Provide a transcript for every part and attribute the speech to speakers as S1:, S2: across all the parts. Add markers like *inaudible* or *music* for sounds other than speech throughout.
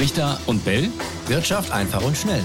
S1: Richter und Bell.
S2: Wirtschaft einfach und schnell.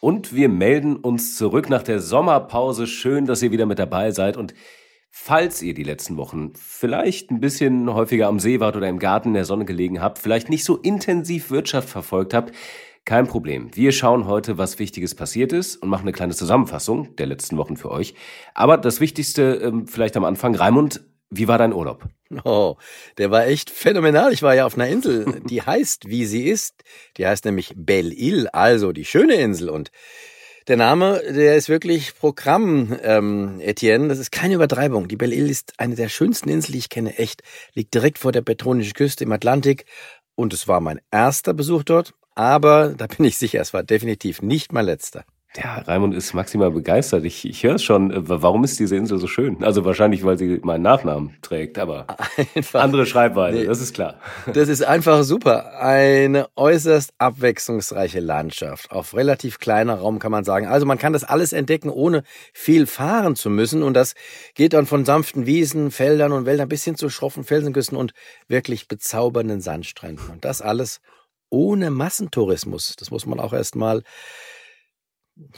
S3: Und wir melden uns zurück nach der Sommerpause. Schön, dass ihr wieder mit dabei seid. Und falls ihr die letzten Wochen vielleicht ein bisschen häufiger am See wart oder im Garten in der Sonne gelegen habt, vielleicht nicht so intensiv Wirtschaft verfolgt habt, kein Problem. Wir schauen heute, was Wichtiges passiert ist und machen eine kleine Zusammenfassung der letzten Wochen für euch. Aber das Wichtigste ähm, vielleicht am Anfang. Raimund, wie war dein Urlaub?
S4: Oh, der war echt phänomenal. Ich war ja auf einer Insel, *laughs* die heißt, wie sie ist. Die heißt nämlich Belle-Île, also die schöne Insel. Und der Name, der ist wirklich Programm, ähm, Etienne. Das ist keine Übertreibung. Die Belle-Île ist eine der schönsten Inseln, die ich kenne. Echt. Liegt direkt vor der betonischen Küste im Atlantik. Und es war mein erster Besuch dort. Aber da bin ich sicher, es war definitiv nicht mein letzter.
S3: Ja, Raimund ist maximal begeistert. Ich, ich höre es schon. Warum ist diese Insel so schön? Also wahrscheinlich, weil sie meinen Nachnamen trägt, aber *laughs* einfach, andere Schreibweise, nee, das ist klar. *laughs*
S4: Das ist einfach super. Eine äußerst abwechslungsreiche Landschaft. Auf relativ kleiner Raum kann man sagen. Also man kann das alles entdecken, ohne viel fahren zu müssen. Und das geht dann von sanften Wiesen, Feldern und Wäldern bis hin zu schroffen Felsenküsten und wirklich bezaubernden Sandstränden. Und das alles ohne Massentourismus. Das muss man auch erstmal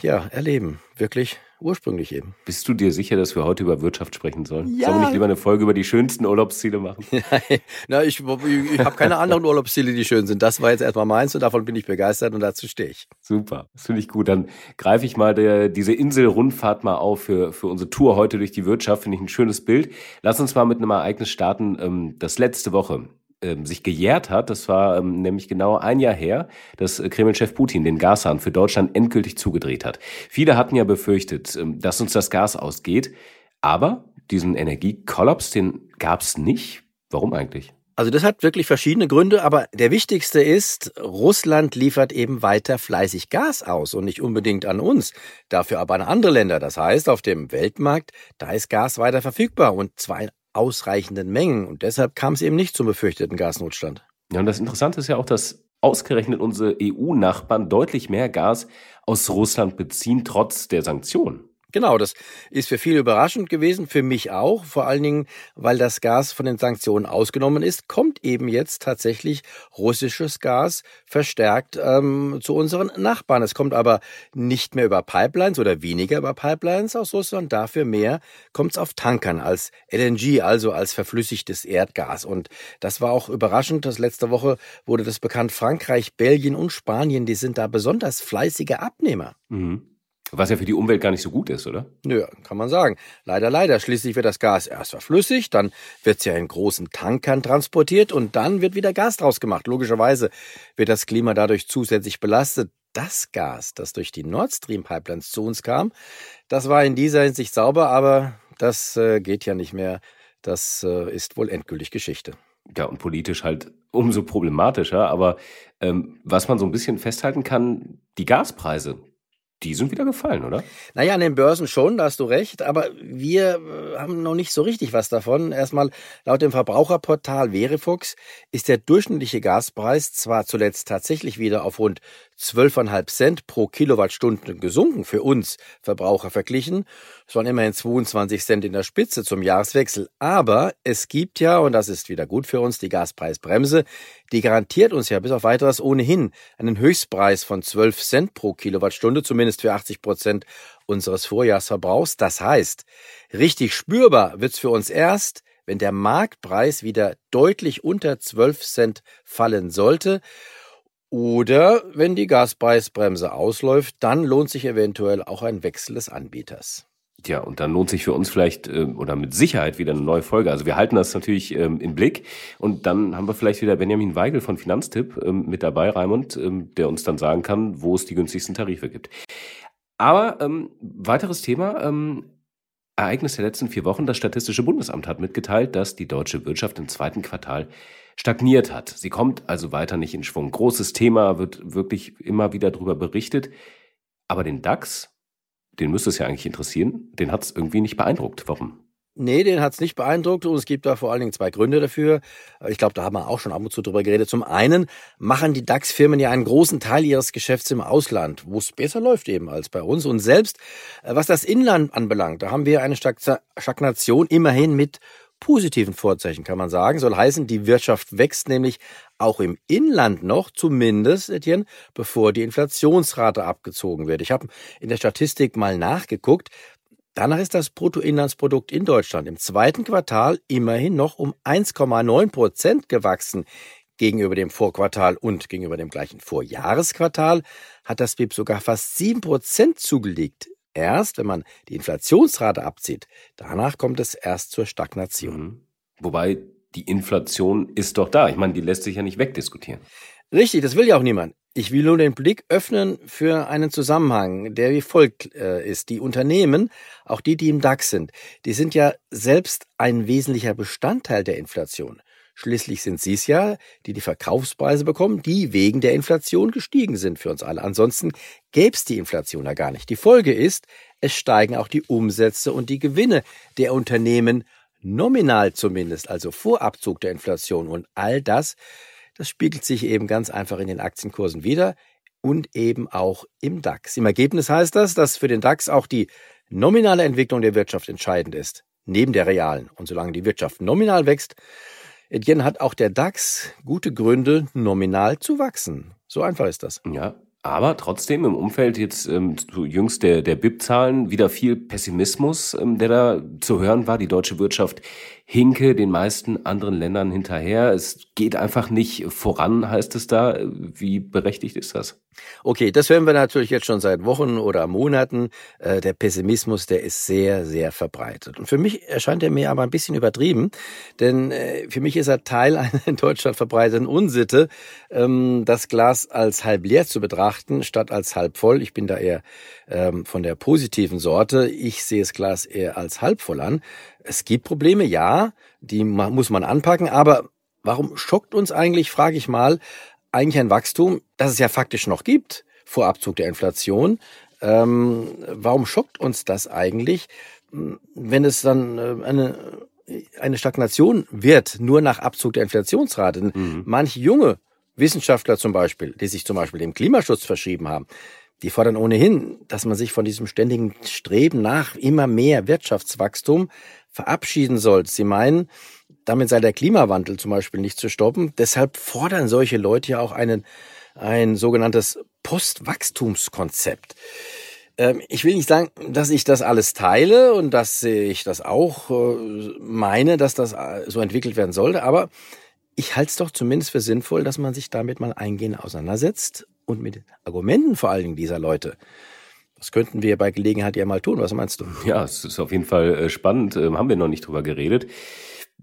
S4: ja, erleben. Wirklich ursprünglich eben.
S3: Bist du dir sicher, dass wir heute über Wirtschaft sprechen sollen? Ja. Sollen wir nicht lieber eine Folge über die schönsten Urlaubsziele machen? *laughs*
S4: Na, ich, ich, ich habe keine anderen Urlaubsziele, die schön sind. Das war jetzt erstmal meins und davon bin ich begeistert und dazu stehe ich.
S3: Super, das finde ich gut. Dann greife ich mal der, diese Inselrundfahrt mal auf für, für unsere Tour heute durch die Wirtschaft. Finde ich ein schönes Bild. Lass uns mal mit einem Ereignis starten, ähm, das letzte Woche ähm, sich gejährt hat. Das war ähm, nämlich genau ein Jahr her, dass äh, Kreml-Chef Putin den Gashahn für Deutschland endgültig zugedreht hat. Viele hatten ja befürchtet, ähm, dass uns das Gas ausgeht. Aber diesen Energiekollaps, den gab es nicht. Warum eigentlich?
S4: Also das hat wirklich verschiedene Gründe, aber der wichtigste ist, Russland liefert eben weiter fleißig Gas aus und nicht unbedingt an uns, dafür aber an andere Länder. Das heißt, auf dem Weltmarkt, da ist Gas weiter verfügbar und zwar in ausreichenden Mengen. Und deshalb kam es eben nicht zum befürchteten Gasnotstand.
S3: Ja, und das Interessante ist ja auch, dass ausgerechnet unsere EU-Nachbarn deutlich mehr Gas aus Russland beziehen, trotz der Sanktionen.
S4: Genau, das ist für viele überraschend gewesen, für mich auch, vor allen Dingen, weil das Gas von den Sanktionen ausgenommen ist, kommt eben jetzt tatsächlich russisches Gas verstärkt ähm, zu unseren Nachbarn. Es kommt aber nicht mehr über Pipelines oder weniger über Pipelines aus Russland, dafür mehr kommt es auf Tankern als LNG, also als verflüssigtes Erdgas. Und das war auch überraschend, dass letzte Woche wurde das bekannt, Frankreich, Belgien und Spanien, die sind da besonders fleißige Abnehmer.
S3: Mhm. Was ja für die Umwelt gar nicht so gut ist, oder?
S4: Nö, kann man sagen. Leider, leider. Schließlich wird das Gas erst verflüssigt, dann wird es ja in großen Tankern transportiert und dann wird wieder Gas draus gemacht. Logischerweise wird das Klima dadurch zusätzlich belastet. Das Gas, das durch die Nord Stream Pipelines zu uns kam, das war in dieser Hinsicht sauber, aber das äh, geht ja nicht mehr. Das äh, ist wohl endgültig Geschichte.
S3: Ja, und politisch halt umso problematischer. Aber ähm, was man so ein bisschen festhalten kann, die Gaspreise, die sind wieder gefallen, oder?
S4: Naja, an den Börsen schon, da hast du recht, aber wir äh, haben noch nicht so richtig was davon. Erstmal, laut dem Verbraucherportal Verifox ist der durchschnittliche Gaspreis zwar zuletzt tatsächlich wieder auf rund 12,5 Cent pro Kilowattstunde gesunken für uns Verbraucher verglichen. Es waren immerhin 22 Cent in der Spitze zum Jahreswechsel. Aber es gibt ja, und das ist wieder gut für uns, die Gaspreisbremse. Die garantiert uns ja bis auf weiteres ohnehin einen Höchstpreis von 12 Cent pro Kilowattstunde, zumindest für 80 Prozent unseres Vorjahresverbrauchs. Das heißt, richtig spürbar wird's für uns erst, wenn der Marktpreis wieder deutlich unter 12 Cent fallen sollte. Oder wenn die Gaspreisbremse ausläuft, dann lohnt sich eventuell auch ein Wechsel des Anbieters.
S3: Ja, und dann lohnt sich für uns vielleicht äh, oder mit Sicherheit wieder eine neue Folge. Also wir halten das natürlich ähm, im Blick und dann haben wir vielleicht wieder Benjamin Weigel von Finanztipp ähm, mit dabei, Raimund, ähm, der uns dann sagen kann, wo es die günstigsten Tarife gibt. Aber ähm, weiteres Thema, ähm, Ereignis der letzten vier Wochen. Das Statistische Bundesamt hat mitgeteilt, dass die deutsche Wirtschaft im zweiten Quartal stagniert hat. Sie kommt also weiter nicht in Schwung. Großes Thema, wird wirklich immer wieder darüber berichtet. Aber den DAX, den müsste es ja eigentlich interessieren, den hat es irgendwie nicht beeindruckt. Warum?
S4: Nee, den hat es nicht beeindruckt und es gibt da vor allen Dingen zwei Gründe dafür. Ich glaube, da haben wir auch schon ab und zu drüber geredet. Zum einen machen die DAX-Firmen ja einen großen Teil ihres Geschäfts im Ausland, wo es besser läuft eben als bei uns. Und selbst äh, was das Inland anbelangt, da haben wir eine Stagnation immerhin mit positiven Vorzeichen, kann man sagen. Soll heißen, die Wirtschaft wächst nämlich auch im Inland noch, zumindest, Etienne, bevor die Inflationsrate abgezogen wird. Ich habe in der Statistik mal nachgeguckt. Danach ist das Bruttoinlandsprodukt in Deutschland im zweiten Quartal immerhin noch um 1,9 Prozent gewachsen. Gegenüber dem Vorquartal und gegenüber dem gleichen Vorjahresquartal hat das BIP sogar fast 7 Prozent zugelegt. Erst, wenn man die Inflationsrate abzieht, danach kommt es erst zur Stagnation. Mhm.
S3: Wobei die Inflation ist doch da. Ich meine, die lässt sich ja nicht wegdiskutieren.
S4: Richtig, das will ja auch niemand. Ich will nur den Blick öffnen für einen Zusammenhang, der wie folgt äh, ist. Die Unternehmen, auch die, die im DAX sind, die sind ja selbst ein wesentlicher Bestandteil der Inflation. Schließlich sind sie es ja, die die Verkaufspreise bekommen, die wegen der Inflation gestiegen sind für uns alle. Ansonsten gäbe es die Inflation ja gar nicht. Die Folge ist, es steigen auch die Umsätze und die Gewinne der Unternehmen nominal zumindest, also vor Abzug der Inflation. Und all das das spiegelt sich eben ganz einfach in den Aktienkursen wieder und eben auch im DAX. Im Ergebnis heißt das, dass für den DAX auch die nominale Entwicklung der Wirtschaft entscheidend ist, neben der realen. Und solange die Wirtschaft nominal wächst, Etienne hat auch der DAX gute Gründe, nominal zu wachsen. So einfach ist das.
S3: Ja, aber trotzdem im Umfeld jetzt ähm, jüngst der, der BIP-Zahlen wieder viel Pessimismus, ähm, der da zu hören war. Die deutsche Wirtschaft hinke den meisten anderen Ländern hinterher. Es geht einfach nicht voran, heißt es da. Wie berechtigt ist das?
S4: Okay, das hören wir natürlich jetzt schon seit Wochen oder Monaten. Äh, der Pessimismus, der ist sehr, sehr verbreitet. Und für mich erscheint er mir aber ein bisschen übertrieben, denn äh, für mich ist er Teil *laughs* einer in Deutschland verbreiteten Unsitte, ähm, das Glas als halb leer zu betrachten, statt als halb voll. Ich bin da eher ähm, von der positiven Sorte. Ich sehe das Glas eher als halb voll an. Es gibt Probleme, ja, die muss man anpacken, aber warum schockt uns eigentlich, frage ich mal, eigentlich ein Wachstum, das es ja faktisch noch gibt, vor Abzug der Inflation? Ähm, warum schockt uns das eigentlich, wenn es dann äh, eine, eine Stagnation wird, nur nach Abzug der Inflationsrate? Mhm. Manche junge Wissenschaftler zum Beispiel, die sich zum Beispiel dem Klimaschutz verschrieben haben, die fordern ohnehin, dass man sich von diesem ständigen Streben nach immer mehr Wirtschaftswachstum verabschieden soll. Sie meinen, damit sei der Klimawandel zum Beispiel nicht zu stoppen. Deshalb fordern solche Leute ja auch einen, ein sogenanntes Postwachstumskonzept. Ähm, ich will nicht sagen, dass ich das alles teile und dass ich das auch äh, meine, dass das äh, so entwickelt werden sollte, aber ich halte es doch zumindest für sinnvoll, dass man sich damit mal eingehend auseinandersetzt und mit Argumenten vor allen Dingen dieser Leute. Das könnten wir bei Gelegenheit ja mal tun. Was meinst du?
S3: Ja, es ist auf jeden Fall äh, spannend. Ähm, haben wir noch nicht drüber geredet.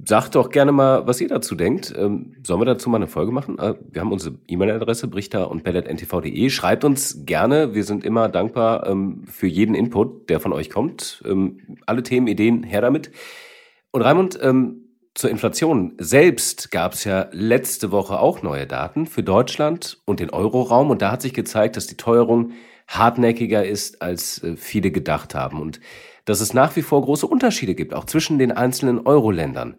S3: Sagt doch gerne mal, was ihr dazu denkt. Ähm, sollen wir dazu mal eine Folge machen? Äh, wir haben unsere E-Mail-Adresse brichter und bellet.ntv.de. Schreibt uns gerne. Wir sind immer dankbar ähm, für jeden Input, der von euch kommt. Ähm, alle Themen, Ideen, her damit. Und Raimund, ähm, zur Inflation selbst gab es ja letzte Woche auch neue Daten für Deutschland und den Euroraum. Und da hat sich gezeigt, dass die Teuerung hartnäckiger ist, als äh, viele gedacht haben. Und dass es nach wie vor große Unterschiede gibt, auch zwischen den einzelnen Euro-Ländern.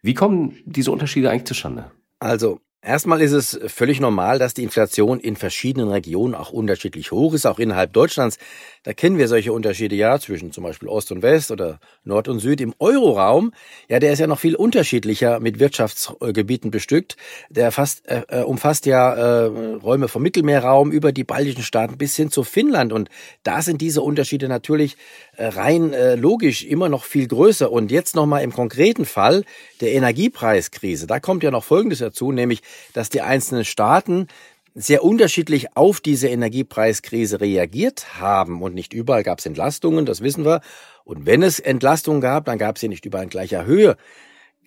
S3: Wie kommen diese Unterschiede eigentlich zustande?
S4: Also, Erstmal ist es völlig normal, dass die Inflation in verschiedenen Regionen auch unterschiedlich hoch ist, auch innerhalb Deutschlands. Da kennen wir solche Unterschiede ja zwischen zum Beispiel Ost und West oder Nord und Süd. Im Euroraum, ja, der ist ja noch viel unterschiedlicher mit Wirtschaftsgebieten bestückt. Der fast, äh, äh, umfasst ja äh, Räume vom Mittelmeerraum über die baltischen Staaten bis hin zu Finnland. Und da sind diese Unterschiede natürlich äh, rein äh, logisch immer noch viel größer. Und jetzt nochmal im konkreten Fall der Energiepreiskrise. Da kommt ja noch Folgendes dazu, nämlich, dass die einzelnen Staaten sehr unterschiedlich auf diese Energiepreiskrise reagiert haben. Und nicht überall gab es Entlastungen, das wissen wir. Und wenn es Entlastungen gab, dann gab es sie nicht überall in gleicher Höhe.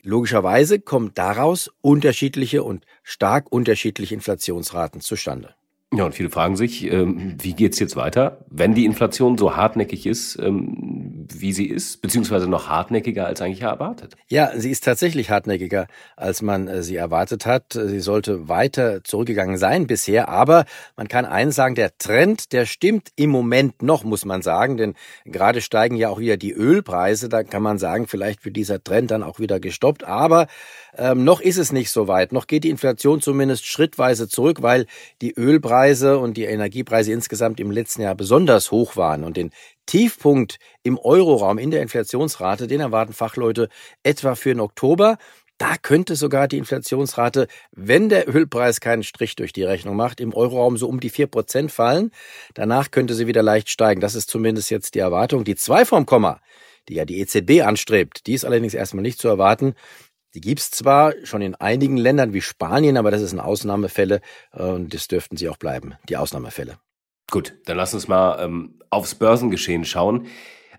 S4: Logischerweise kommen daraus unterschiedliche und stark unterschiedliche Inflationsraten zustande.
S3: Ja, und viele fragen sich, ähm, wie geht's jetzt weiter, wenn die Inflation so hartnäckig ist, ähm, wie sie ist, beziehungsweise noch hartnäckiger als eigentlich erwartet?
S4: Ja, sie ist tatsächlich hartnäckiger, als man äh, sie erwartet hat. Sie sollte weiter zurückgegangen sein bisher, aber man kann eins sagen, der Trend, der stimmt im Moment noch, muss man sagen, denn gerade steigen ja auch wieder die Ölpreise, da kann man sagen, vielleicht wird dieser Trend dann auch wieder gestoppt, aber ähm, noch ist es nicht so weit, noch geht die Inflation zumindest schrittweise zurück, weil die Ölpreise Gaspreise und die Energiepreise insgesamt im letzten Jahr besonders hoch waren und den Tiefpunkt im Euroraum in der Inflationsrate, den erwarten Fachleute etwa für den Oktober. Da könnte sogar die Inflationsrate, wenn der Ölpreis keinen Strich durch die Rechnung macht, im Euroraum so um die vier Prozent fallen. Danach könnte sie wieder leicht steigen. Das ist zumindest jetzt die Erwartung. Die zwei vom Komma, die ja die EZB anstrebt, die ist allerdings erstmal nicht zu erwarten. Die gibt's zwar schon in einigen Ländern wie Spanien, aber das ist eine Ausnahmefälle äh, und das dürften sie auch bleiben, die Ausnahmefälle.
S3: Gut, dann lass uns mal ähm, aufs Börsengeschehen schauen.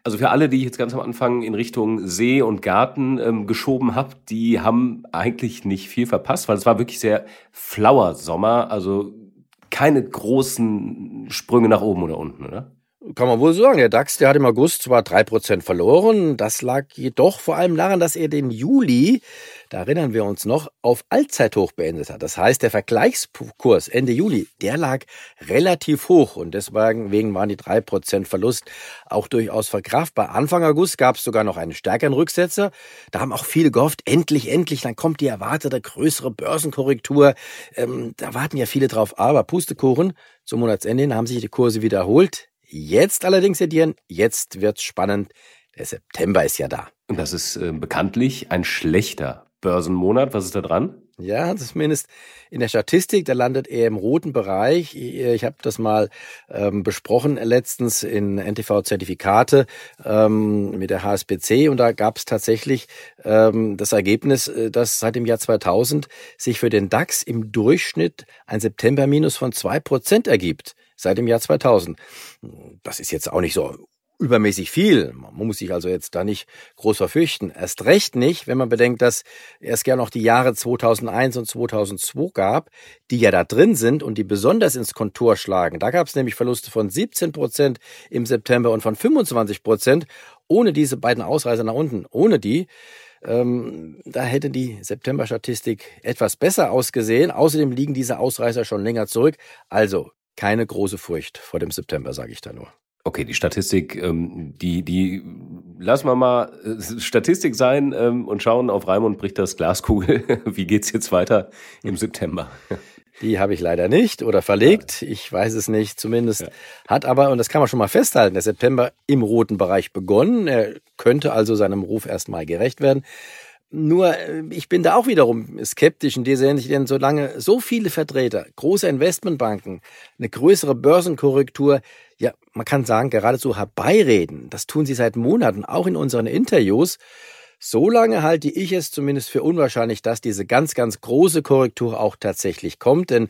S3: Also für alle, die ich jetzt ganz am Anfang in Richtung See und Garten ähm, geschoben habe, die haben eigentlich nicht viel verpasst, weil es war wirklich sehr flauer Sommer. Also keine großen Sprünge nach oben oder unten, oder?
S4: Kann man wohl sagen. Der DAX, der hat im August zwar drei Prozent verloren. Das lag jedoch vor allem daran, dass er den Juli, da erinnern wir uns noch, auf Allzeithoch beendet hat. Das heißt, der Vergleichskurs Ende Juli, der lag relativ hoch und deswegen waren die drei Prozent Verlust auch durchaus verkraftbar. Anfang August gab es sogar noch einen stärkeren Rücksetzer. Da haben auch viele gehofft, endlich, endlich, dann kommt die erwartete größere Börsenkorrektur. Ähm, da warten ja viele drauf. Aber Pustekuchen, zum Monatsende haben sich die Kurse wiederholt. Jetzt allerdings, Etienne, jetzt wird's spannend. Der September ist ja da.
S3: Und das ist äh, bekanntlich ein schlechter Börsenmonat. Was ist da dran?
S4: Ja, zumindest in der Statistik, da landet er im roten Bereich. Ich habe das mal ähm, besprochen letztens in NTV-Zertifikate ähm, mit der HSBC und da gab es tatsächlich ähm, das Ergebnis, äh, dass seit dem Jahr 2000 sich für den DAX im Durchschnitt ein September-Minus von zwei Prozent ergibt seit dem Jahr 2000. Das ist jetzt auch nicht so übermäßig viel. Man muss sich also jetzt da nicht groß verfürchten. Erst recht nicht, wenn man bedenkt, dass es gern noch die Jahre 2001 und 2002 gab, die ja da drin sind und die besonders ins Kontor schlagen. Da gab es nämlich Verluste von 17 Prozent im September und von 25 Prozent ohne diese beiden Ausreißer nach unten. Ohne die ähm, da hätte die September-Statistik etwas besser ausgesehen. Außerdem liegen diese Ausreißer schon länger zurück. Also keine große Furcht vor dem September, sage ich da nur.
S3: Okay, die Statistik, ähm, die, die lassen wir mal äh, Statistik sein ähm, und schauen auf Raimund bricht das Glaskugel. *laughs* Wie geht's jetzt weiter im September?
S4: Die habe ich leider nicht oder verlegt. Ich weiß es nicht. Zumindest ja. hat aber, und das kann man schon mal festhalten, der September im roten Bereich begonnen. Er könnte also seinem Ruf erstmal gerecht werden. Nur, äh, ich bin da auch wiederum skeptisch in dieser Hinsicht, denn solange so viele Vertreter, große Investmentbanken, eine größere Börsenkorrektur, ja, man kann sagen, geradezu herbeireden, das tun sie seit Monaten, auch in unseren Interviews, solange halte ich es zumindest für unwahrscheinlich, dass diese ganz, ganz große Korrektur auch tatsächlich kommt, denn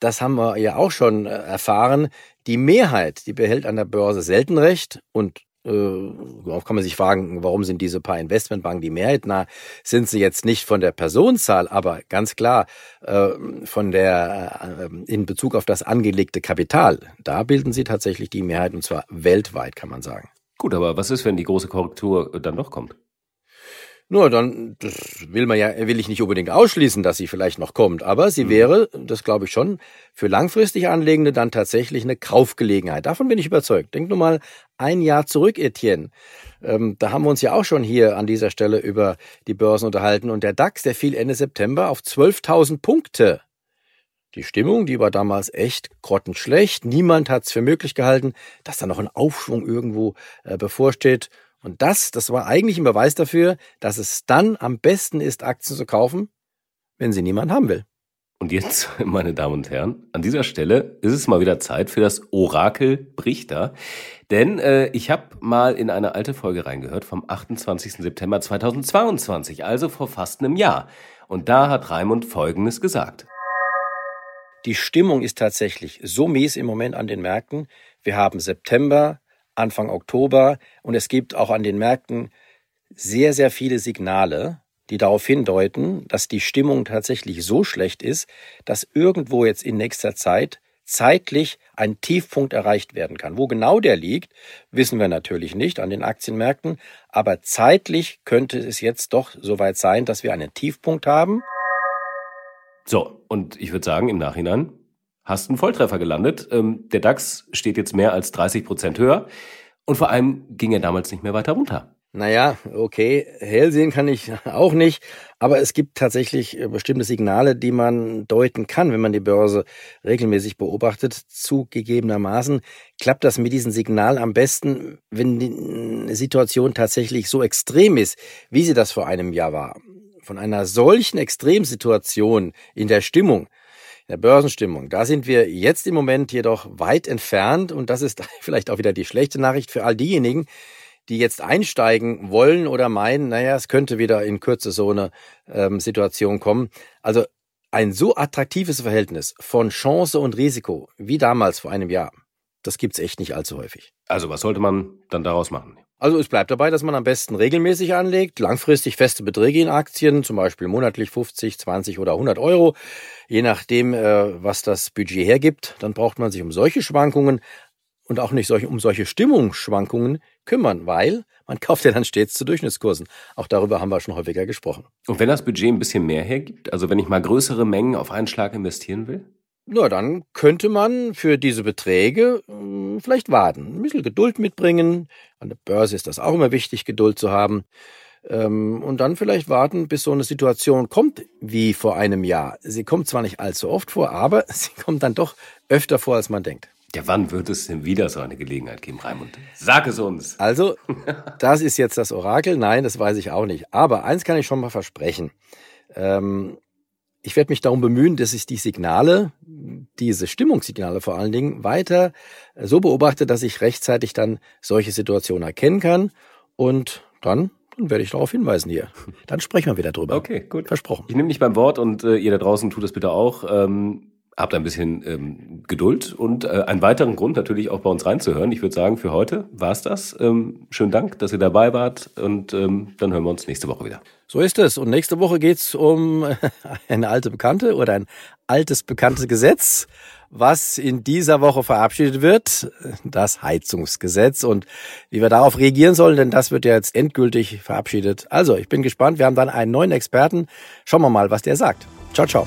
S4: das haben wir ja auch schon äh, erfahren. Die Mehrheit, die behält an der Börse selten recht und Äh, kann man sich fragen, warum sind diese paar Investmentbanken die Mehrheit? Na, sind sie jetzt nicht von der Personenzahl, aber ganz klar äh, von der äh, in Bezug auf das angelegte Kapital. Da bilden sie tatsächlich die Mehrheit und zwar weltweit, kann man sagen.
S3: Gut, aber was ist, wenn die große Korrektur dann doch kommt?
S4: Nur dann, das will man ja, will ich nicht unbedingt ausschließen, dass sie vielleicht noch kommt, aber sie mhm. wäre, das glaube ich schon, für langfristig Anlegende dann tatsächlich eine Kaufgelegenheit. Davon bin ich überzeugt. Denk nur mal ein Jahr zurück, Etienne. Ähm, da haben wir uns ja auch schon hier an dieser Stelle über die Börsen unterhalten und der DAX, der fiel Ende September auf 12.000 Punkte. Die Stimmung, die war damals echt grottenschlecht. Niemand hat es für möglich gehalten, dass da noch ein Aufschwung irgendwo äh, bevorsteht. Und das, das war eigentlich ein Beweis dafür, dass es dann am besten ist, Aktien zu kaufen, wenn sie niemand haben will.
S3: Und jetzt, *laughs* meine Damen und Herren, an dieser Stelle ist es mal wieder Zeit für das Orakel Brichter. Denn äh, ich habe mal in eine alte Folge reingehört vom 28. September 2022, also vor fast einem Jahr. Und da hat Raimund Folgendes gesagt.
S4: Die Stimmung ist tatsächlich so mies im Moment an den Märkten. Wir haben September, Anfang Oktober. Und es gibt auch an den Märkten sehr, sehr viele Signale, die darauf hindeuten, dass die Stimmung tatsächlich so schlecht ist, dass irgendwo jetzt in nächster Zeit zeitlich ein Tiefpunkt erreicht werden kann. Wo genau der liegt, wissen wir natürlich nicht an den Aktienmärkten, aber zeitlich könnte es jetzt doch soweit sein, dass wir einen Tiefpunkt haben.
S3: So, und ich würde sagen, im Nachhinein hast einen Volltreffer gelandet. Ähm, der DAX steht jetzt mehr als 30 Prozent höher und vor allem ging er damals nicht mehr weiter runter.
S4: Naja, okay, hell sehen kann ich auch nicht, aber es gibt tatsächlich äh, bestimmte Signale, die man deuten kann, wenn man die Börse regelmäßig beobachtet. Zugegebenermaßen klappt das mit diesen Signalen am besten, wenn die Situation tatsächlich so extrem ist, wie sie das vor einem Jahr war. Von einer solchen Extremsituation in der Stimmung, der Börsenstimmung, da sind wir jetzt im Moment jedoch weit entfernt und das ist *laughs* vielleicht auch wieder die schlechte Nachricht für all diejenigen, die jetzt einsteigen wollen oder meinen, naja, es könnte wieder in Kürze so eine ähm, Situation kommen. Also ein so attraktives Verhältnis von Chance und Risiko wie damals vor einem Jahr, das gibt's echt nicht allzu häufig.
S3: Also was sollte man dann daraus machen?
S4: Also es bleibt dabei, dass man am besten regelmäßig anlegt, langfristig feste Beträge in Aktien, zum Beispiel monatlich 50, 20 oder 100 Euro, je nachdem, äh, was das Budget hergibt. Dann braucht man sich um solche Schwankungen und auch nicht um solche Stimmungsschwankungen kümmern, weil man *laughs* kauft ja dann stets zu Durchschnittskursen. Auch darüber haben wir schon häufiger gesprochen.
S3: Und wenn das Budget ein bisschen mehr hergibt, also wenn ich mal größere Mengen auf einen Schlag investieren will?
S4: Na, dann könnte man für diese Beträge hm, vielleicht warten, ein bisschen Geduld mitbringen. An der Börse ist das auch immer wichtig, Geduld zu haben. Ähm, und dann vielleicht warten, bis so eine Situation kommt wie vor einem Jahr. Sie kommt zwar nicht allzu oft vor, aber *laughs* sie kommt dann doch öfter vor, als man denkt.
S3: Ja, wann wird es denn wieder so eine Gelegenheit geben, Raimund? Sag es uns.
S4: Also, *laughs* das ist jetzt das Orakel. Nein, das weiß ich auch nicht. Aber eins kann ich schon mal versprechen. Ähm, ich werde mich darum bemühen, dass ich die Signale, diese Stimmungssignale vor allen Dingen, weiter so beobachte, dass ich rechtzeitig dann solche Situationen erkennen kann. Und dann dann werde ich darauf hinweisen hier. *laughs* Dann sprechen wir wieder drüber.
S3: Okay, gut.
S4: Versprochen.
S3: Ich nehme dich beim Wort und äh, ihr da draußen tut es bitte auch. Ähm, habt ein bisschen ähm, Geduld und äh, einen weiteren Grund natürlich auch bei uns reinzuhören. Ich würde sagen, für heute war es das. Ähm, schönen Dank, dass ihr dabei wart und ähm, dann hören wir uns nächste Woche wieder.
S4: So ist es. Und nächste Woche geht's um *laughs* eine alte Bekannte oder ein altes bekanntes Gesetz, was in dieser Woche verabschiedet wird, das Heizungsgesetz und wie wir darauf reagieren sollen, denn das wird ja jetzt endgültig verabschiedet. Also, ich bin gespannt. Wir haben dann einen neuen Experten. Schauen wir mal, was der sagt. Ciao, ciao.